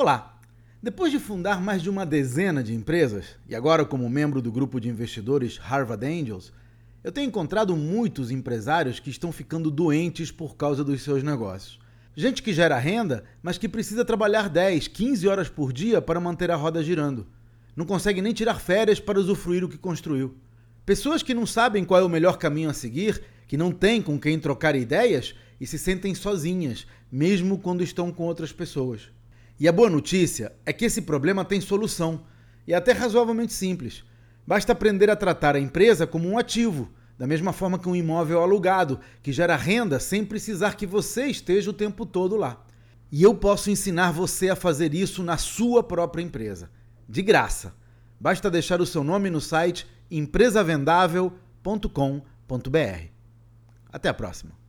Olá! Depois de fundar mais de uma dezena de empresas, e agora como membro do grupo de investidores Harvard Angels, eu tenho encontrado muitos empresários que estão ficando doentes por causa dos seus negócios. Gente que gera renda, mas que precisa trabalhar 10, 15 horas por dia para manter a roda girando. Não consegue nem tirar férias para usufruir o que construiu. Pessoas que não sabem qual é o melhor caminho a seguir, que não têm com quem trocar ideias e se sentem sozinhas, mesmo quando estão com outras pessoas. E a boa notícia é que esse problema tem solução, e é até razoavelmente simples. Basta aprender a tratar a empresa como um ativo, da mesma forma que um imóvel alugado, que gera renda sem precisar que você esteja o tempo todo lá. E eu posso ensinar você a fazer isso na sua própria empresa, de graça. Basta deixar o seu nome no site empresavendável.com.br. Até a próxima.